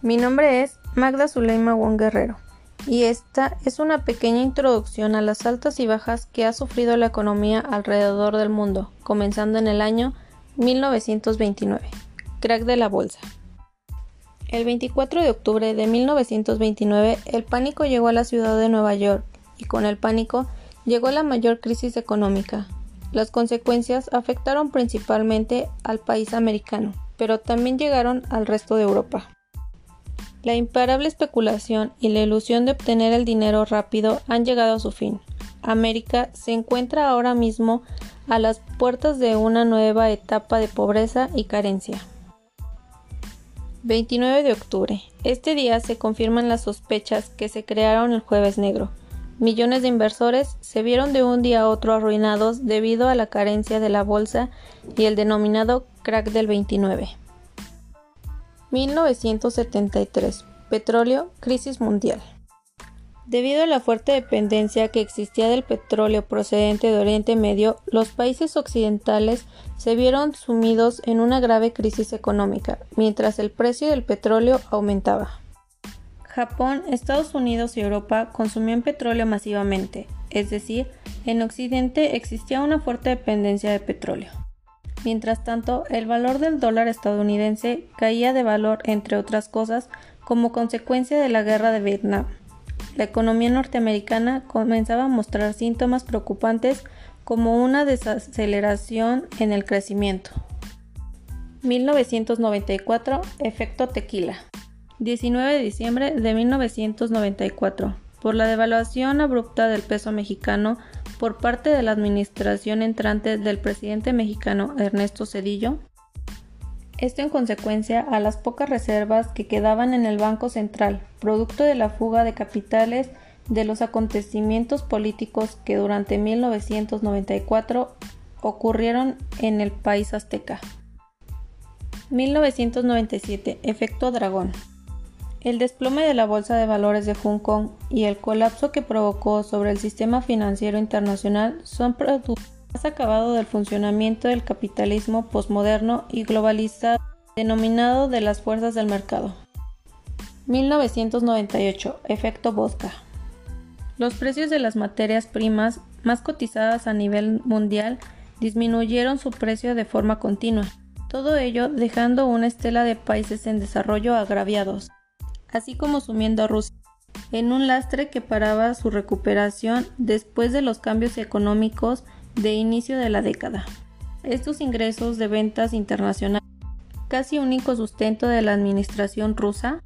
Mi nombre es Magda Zuleima Wong Guerrero y esta es una pequeña introducción a las altas y bajas que ha sufrido la economía alrededor del mundo, comenzando en el año 1929, crack de la bolsa. El 24 de octubre de 1929 el pánico llegó a la ciudad de Nueva York y con el pánico llegó la mayor crisis económica. Las consecuencias afectaron principalmente al país americano, pero también llegaron al resto de Europa. La imparable especulación y la ilusión de obtener el dinero rápido han llegado a su fin. América se encuentra ahora mismo a las puertas de una nueva etapa de pobreza y carencia. 29 de octubre. Este día se confirman las sospechas que se crearon el jueves negro. Millones de inversores se vieron de un día a otro arruinados debido a la carencia de la bolsa y el denominado crack del 29. 1973. Petróleo, crisis mundial. Debido a la fuerte dependencia que existía del petróleo procedente de Oriente Medio, los países occidentales se vieron sumidos en una grave crisis económica, mientras el precio del petróleo aumentaba. Japón, Estados Unidos y Europa consumían petróleo masivamente, es decir, en Occidente existía una fuerte dependencia de petróleo. Mientras tanto, el valor del dólar estadounidense caía de valor, entre otras cosas, como consecuencia de la guerra de Vietnam. La economía norteamericana comenzaba a mostrar síntomas preocupantes como una desaceleración en el crecimiento. 1994 Efecto tequila. 19 de diciembre de 1994. Por la devaluación abrupta del peso mexicano, por parte de la administración entrante del presidente mexicano Ernesto Cedillo, esto en consecuencia a las pocas reservas que quedaban en el Banco Central, producto de la fuga de capitales de los acontecimientos políticos que durante 1994 ocurrieron en el país azteca. 1997. Efecto dragón. El desplome de la Bolsa de Valores de Hong Kong y el colapso que provocó sobre el sistema financiero internacional son productos más acabado del funcionamiento del capitalismo posmoderno y globalizado denominado de las fuerzas del mercado. 1998. Efecto Bosca. Los precios de las materias primas más cotizadas a nivel mundial disminuyeron su precio de forma continua, todo ello dejando una estela de países en desarrollo agraviados así como sumiendo a Rusia en un lastre que paraba su recuperación después de los cambios económicos de inicio de la década. Estos ingresos de ventas internacionales, casi único sustento de la administración rusa,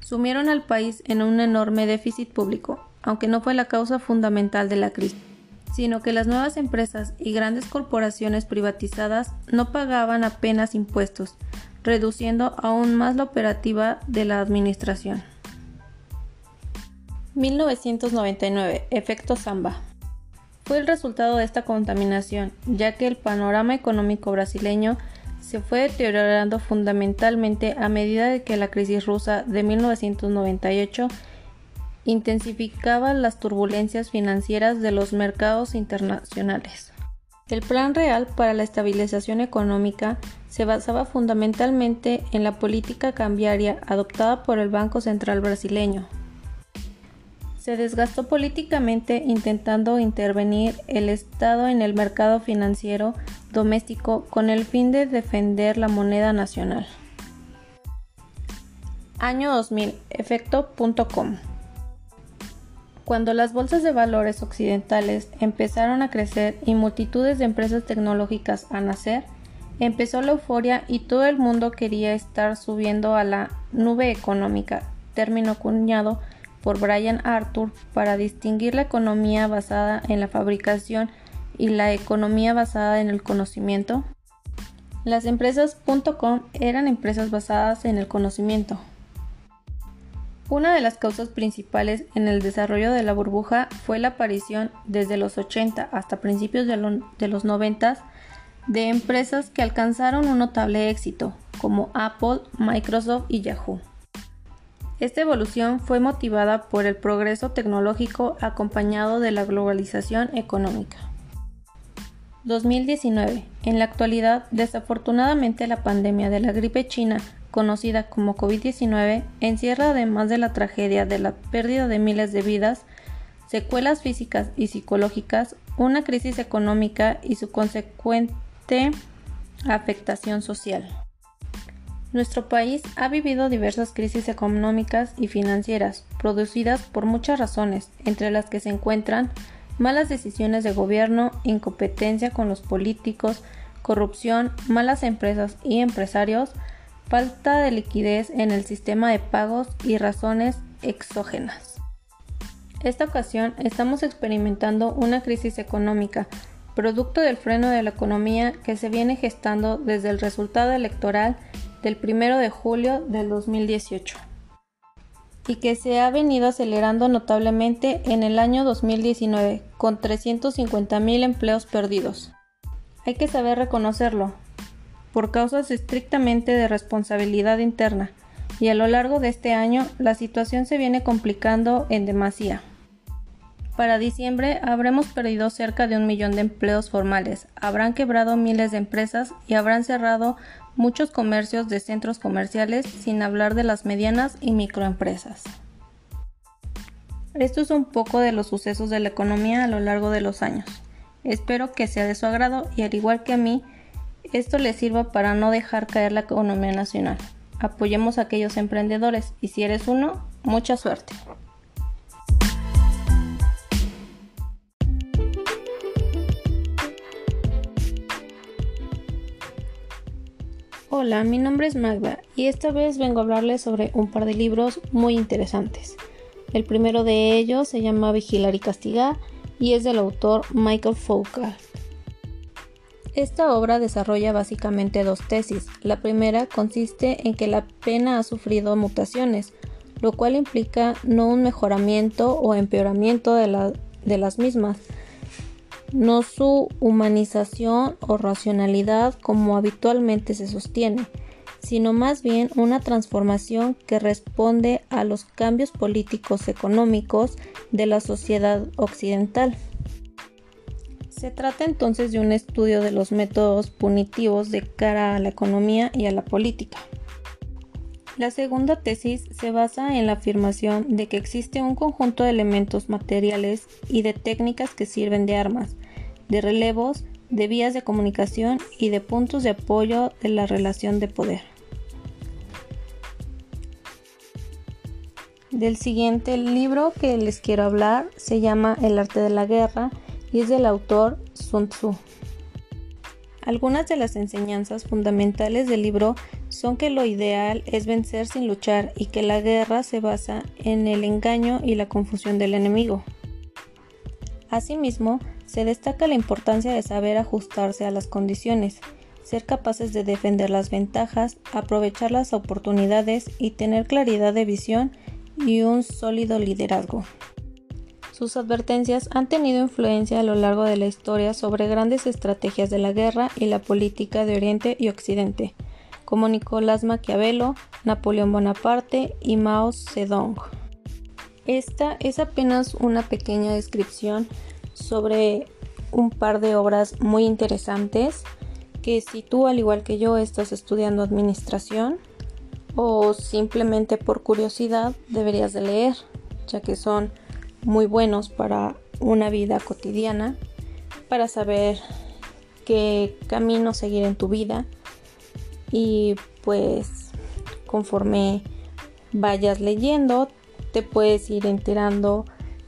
sumieron al país en un enorme déficit público, aunque no fue la causa fundamental de la crisis, sino que las nuevas empresas y grandes corporaciones privatizadas no pagaban apenas impuestos, reduciendo aún más la operativa de la administración. 1999. Efecto Samba. Fue el resultado de esta contaminación, ya que el panorama económico brasileño se fue deteriorando fundamentalmente a medida de que la crisis rusa de 1998 intensificaba las turbulencias financieras de los mercados internacionales. El Plan Real para la Estabilización Económica se basaba fundamentalmente en la política cambiaria adoptada por el Banco Central brasileño. Se desgastó políticamente intentando intervenir el Estado en el mercado financiero doméstico con el fin de defender la moneda nacional. Año 2000. Efecto.com cuando las bolsas de valores occidentales empezaron a crecer y multitudes de empresas tecnológicas a nacer, empezó la euforia y todo el mundo quería estar subiendo a la nube económica, término acuñado por Brian Arthur para distinguir la economía basada en la fabricación y la economía basada en el conocimiento. Las empresas .com eran empresas basadas en el conocimiento, una de las causas principales en el desarrollo de la burbuja fue la aparición desde los 80 hasta principios de, los 90 de empresas que alcanzaron un notable éxito, como Apple, Microsoft y Yahoo. Esta evolución fue motivada por el progreso tecnológico acompañado de la globalización económica. 2019. En la actualidad, desafortunadamente la pandemia de la gripe china, conocida como COVID-19, encierra además de la tragedia de la pérdida de miles de vidas, secuelas físicas y psicológicas, una crisis económica y su consecuente afectación social. Nuestro país ha vivido diversas crisis económicas y financieras, producidas por muchas razones, entre las que se encuentran malas decisiones de gobierno, incompetencia con los políticos, corrupción, malas empresas y empresarios, falta de liquidez en el sistema de pagos y razones exógenas. Esta ocasión estamos experimentando una crisis económica, producto del freno de la economía que se viene gestando desde el resultado electoral del 1 de julio del 2018 y que se ha venido acelerando notablemente en el año 2019, con 350.000 empleos perdidos. Hay que saber reconocerlo, por causas estrictamente de responsabilidad interna, y a lo largo de este año la situación se viene complicando en demasía. Para diciembre habremos perdido cerca de un millón de empleos formales, habrán quebrado miles de empresas y habrán cerrado muchos comercios de centros comerciales, sin hablar de las medianas y microempresas. Esto es un poco de los sucesos de la economía a lo largo de los años. Espero que sea de su agrado y al igual que a mí, esto les sirva para no dejar caer la economía nacional. Apoyemos a aquellos emprendedores y si eres uno, mucha suerte. Hola, mi nombre es Magda y esta vez vengo a hablarles sobre un par de libros muy interesantes. El primero de ellos se llama Vigilar y Castigar y es del autor Michael Foucault. Esta obra desarrolla básicamente dos tesis. La primera consiste en que la pena ha sufrido mutaciones, lo cual implica no un mejoramiento o empeoramiento de, de las mismas, no su humanización o racionalidad como habitualmente se sostiene, sino más bien una transformación que responde a los cambios políticos económicos de la sociedad occidental. Se trata entonces de un estudio de los métodos punitivos de cara a la economía y a la política. La segunda tesis se basa en la afirmación de que existe un conjunto de elementos materiales y de técnicas que sirven de armas, de relevos, de vías de comunicación y de puntos de apoyo de la relación de poder. Del siguiente libro que les quiero hablar se llama El arte de la guerra y es del autor Sun Tzu. Algunas de las enseñanzas fundamentales del libro son que lo ideal es vencer sin luchar y que la guerra se basa en el engaño y la confusión del enemigo. Asimismo, se destaca la importancia de saber ajustarse a las condiciones, ser capaces de defender las ventajas, aprovechar las oportunidades y tener claridad de visión y un sólido liderazgo. Sus advertencias han tenido influencia a lo largo de la historia sobre grandes estrategias de la guerra y la política de Oriente y Occidente, como Nicolás Maquiavelo, Napoleón Bonaparte y Mao Zedong. Esta es apenas una pequeña descripción sobre un par de obras muy interesantes que si tú al igual que yo estás estudiando administración o simplemente por curiosidad deberías de leer, ya que son muy buenos para una vida cotidiana, para saber qué camino seguir en tu vida y pues conforme vayas leyendo te puedes ir enterando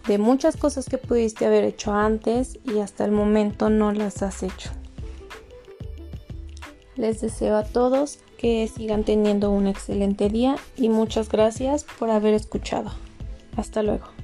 de muchas cosas que pudiste haber hecho antes y hasta el momento no las has hecho. Les deseo a todos que sigan teniendo un excelente día y muchas gracias por haber escuchado. Hasta luego.